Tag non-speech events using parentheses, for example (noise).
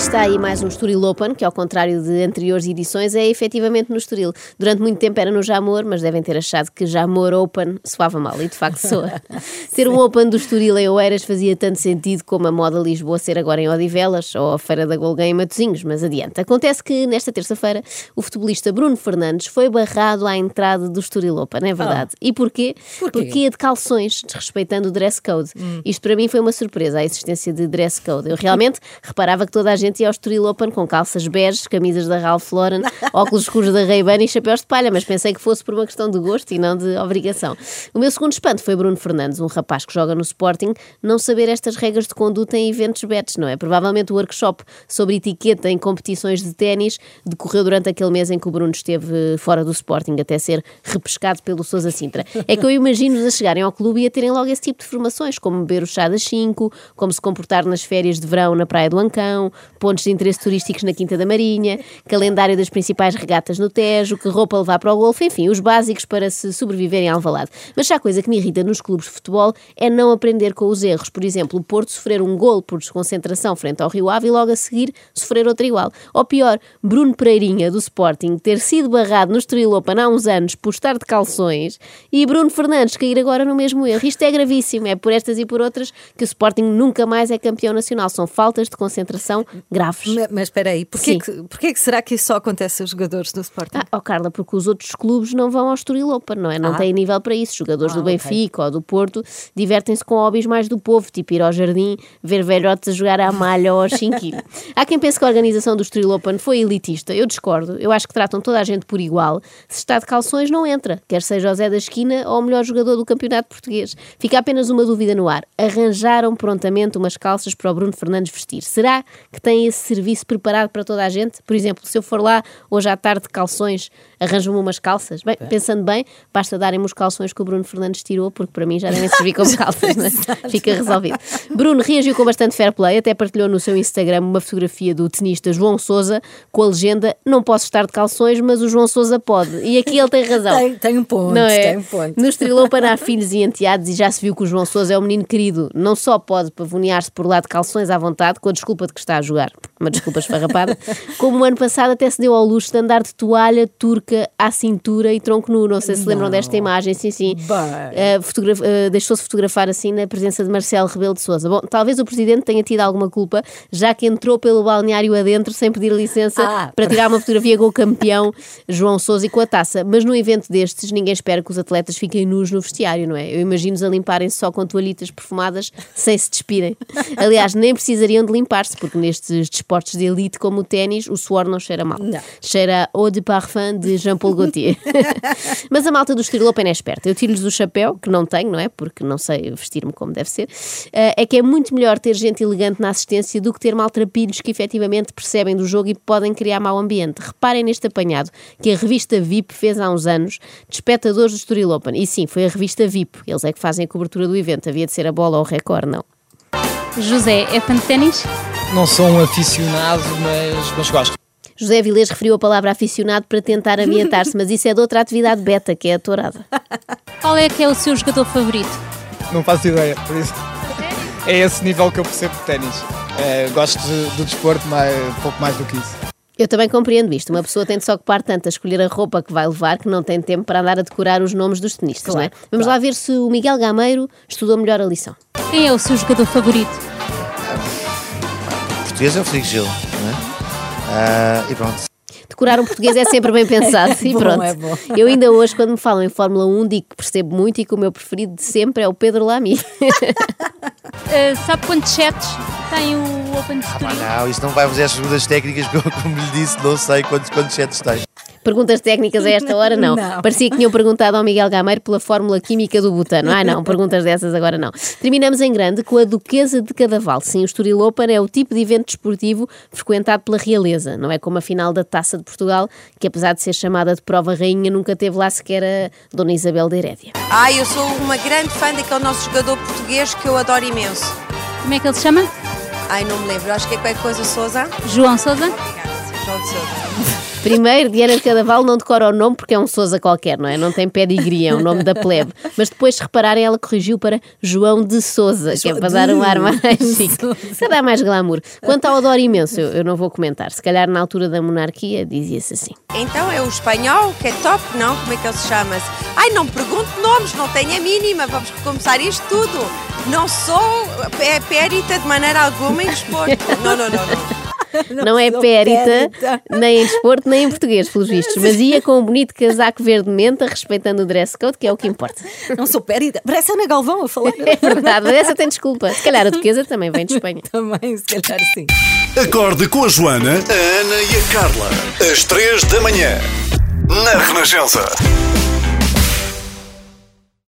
Está aí mais um Estoril Open, que ao contrário de anteriores edições, é efetivamente no Estoril. Durante muito tempo era no Jamor, mas devem ter achado que Jamor Open soava mal, e de facto soa. (laughs) ter um Open do Estoril em Oeiras fazia tanto sentido como a moda Lisboa ser agora em Odivelas ou a Feira da Golgã em Matosinhos, mas adiante. Acontece que nesta terça-feira o futebolista Bruno Fernandes foi barrado à entrada do Estoril Open, é verdade. E porquê? Porquê? Porque ia de calções, desrespeitando o dress code. Isto para mim foi uma surpresa, a existência de dress code. Eu realmente reparava que toda a gente ia ao Estoril Open com calças beges, camisas da Ralph Lauren, (laughs) óculos escuros da Ray-Ban e chapéus de palha, mas pensei que fosse por uma questão de gosto e não de obrigação. O meu segundo espanto foi Bruno Fernandes, um rapaz que joga no Sporting, não saber estas regras de conduta em eventos betes, não é? Provavelmente o workshop sobre etiqueta em competições de ténis decorreu durante aquele mês em que o Bruno esteve fora do Sporting, até ser repescado pelo Sousa Sintra. É que eu imagino-os a chegarem ao clube e a terem logo esse tipo de formações, como beber o chá das 5, como se comportar nas férias de verão na Praia do Ancão, pontos de interesse turísticos na Quinta da Marinha, calendário das principais regatas no Tejo, que roupa levar para o golfe, enfim, os básicos para se sobreviver em Alvalade. Mas já a coisa que me irrita nos clubes de futebol é não aprender com os erros. Por exemplo, o Porto sofrer um gol por desconcentração frente ao Rio Ave e logo a seguir sofrer outro igual. Ou pior, Bruno Pereirinha, do Sporting, ter sido barrado no Estoril Open há uns anos por estar de calções e Bruno Fernandes cair agora no mesmo erro. Isto é gravíssimo, é por estas e por outras que o Sporting nunca mais é campeão nacional. São faltas de concentração graves. Ma- Mas espera aí, porquê Sim. que, porquê que será que isso só acontece aos jogadores do Sporting? Ah, oh Carla, porque os outros clubes não vão ao Estoril Open, não é? Não Ah. têm nível para isso. Jogadores Ah, do. Benfica ou do Porto divertem-se com hobbies mais do povo, tipo ir ao jardim, ver velhotes a jogar à malha ou ao chinquilho. (laughs) Há quem pense que a organização do Estoril Open foi elitista. Eu discordo. Eu acho que tratam toda a gente por igual. Se está de calções, não entra. Quer seja o Zé da Esquina ou o melhor jogador do campeonato português. Fica apenas uma dúvida no ar. Arranjaram prontamente umas calças para o Bruno Fernandes vestir. Será que tem esse serviço preparado para toda a gente? Por exemplo, se eu for lá hoje à tarde de calções, arranjam-me umas calças? Bem, pensando bem, basta darem-me os calções que o Bruno Fernandes tirou, porque para mim já devem servir como (laughs) calças, não é? Fica resolvido. Bruno reagiu com bastante fair play, até partilhou no seu Instagram uma fotografia do tenista João Sousa com a legenda Não posso estar de calções, mas o João Sousa pode. E aqui ele tem razão. Tem, tem um ponto, Não é? tem um ponto. No Estrelou para filhos e enteados e já se viu que o João Sousa é um menino querido. Não só pode pavonear-se por lá de calções à vontade, com a desculpa de que está a jogar, uma desculpa esfarrapada, como o ano passado até se deu ao luxo de andar de toalha turca à cintura e tronco nu. Não sei se lembram desta imagem, sim, sim. Uh, uh, Deixou-se fotografar assim na presença de Marcelo Rebelo de Sousa. Bom, talvez o presidente tenha tido alguma culpa, já que entrou pelo balneário adentro sem pedir licença Ah. para tirar uma fotografia com o campeão João Sousa e com a taça. Mas num evento destes, ninguém espera que os atletas fiquem nus no vestiário, não é? Eu imagino-os a limparem-se só com toalhitas perfumadas sem se despirem. Aliás, nem precisariam de limpar-se, porque nestes desportos de elite como o ténis, o suor não cheira mal. Não. Cheira eau de parfum de Jean-Paul Gaultier. (laughs) Mas a malta do Estoril Open é esperta. Eu tiro-lhes o chapéu, que não tenho, não é? Porque não sei vestir-me como deve ser. Eh, É que é muito melhor ter gente elegante na assistência do que ter maltrapilhos que efetivamente percebem do jogo e podem criar mau ambiente. Reparem neste apanhado que a revista VIP fez há uns anos de espectadores do Estoril Open. E sim, foi a revista VIP. Eles é que fazem a cobertura do evento. Havia de ser a bola ou o recorde, não. José, é fã de ténis? Não sou um aficionado, mas, mas gosto. José Vilês referiu a palavra aficionado para tentar ambientar-se, mas isso é de outra atividade beta, que é a tourada. Qual é que é o seu jogador favorito? Não faço ideia, por isso. É esse nível que eu percebo de ténis. É, gosto do desporto, mas pouco mais do que isso. Eu também compreendo isto. Uma pessoa tem de se ocupar tanto a escolher a roupa que vai levar que não tem tempo para andar a decorar os nomes dos tenistas, não é? Vamos lá ver se o Miguel Gameiro estudou melhor a lição. Quem é o seu jogador favorito? Português é o Gil, não é? Ah, e pronto. Decorar um português é sempre bem pensado e (laughs) bom, pronto. é bom. Eu ainda hoje, quando me falam em Fórmula 1, digo que percebo muito e que o meu preferido de sempre é o Pedro Lamy. Ah, (laughs) sabe quantos sets tem o Open de Ah, não, isso não vai fazer as perguntas técnicas, como lhe disse, não sei quantos, quantos sets tem. Perguntas técnicas a esta hora, não. (laughs) Não. Parecia que tinham perguntado ao Miguel Gameiro pela fórmula química do butano. Ah, não, perguntas dessas agora não. Terminamos em grande com a Duquesa de Cadaval. Sim, o Estoril Open é o tipo de evento desportivo frequentado pela realeza. Não é como a final da Taça de Portugal, que apesar de ser chamada de prova rainha, nunca teve lá sequer a Dona Isabel de Herédia. Ai, eu sou uma grande fã daquele nosso jogador português que eu adoro imenso. Como é que ele se chama? Ai, não me lembro, acho que é qualquer coisa Souza. João Sousa? João de Souza. Primeiro, Diana de Cadaval não decora o nome porque é um Sousa qualquer, não é? Não tem pedigree, é o nome da plebe. Mas depois, se repararem, ela corrigiu para João de Sousa, que é para dar um ar mais chique, para dar mais glamour. Quanto ao Adoro Imenso, eu, eu não vou comentar. Se calhar na altura da monarquia dizia-se assim. Então é o espanhol, que é top, não? Como é que ele se chama-se? Ai, não me pergunte nomes, não tenho a mínima, vamos recomeçar isto tudo. Não sou é périta de maneira alguma em desporto. Não, não, não, não. (laughs) Não, é sou périta, périta. (laughs) nem em desporto, nem em português, pelos vistos. Mas ia com um bonito casaco verde menta, respeitando o dress code, que é o que importa. Não sou périda. Parece a Ana Galvão a falar. (laughs) É verdade, mas essa tem desculpa. Se calhar a duquesa também vem de Espanha. Também, se calhar sim. Acorde com a Joana, a Ana e a Carla. Às três da manhã. Na Renascença.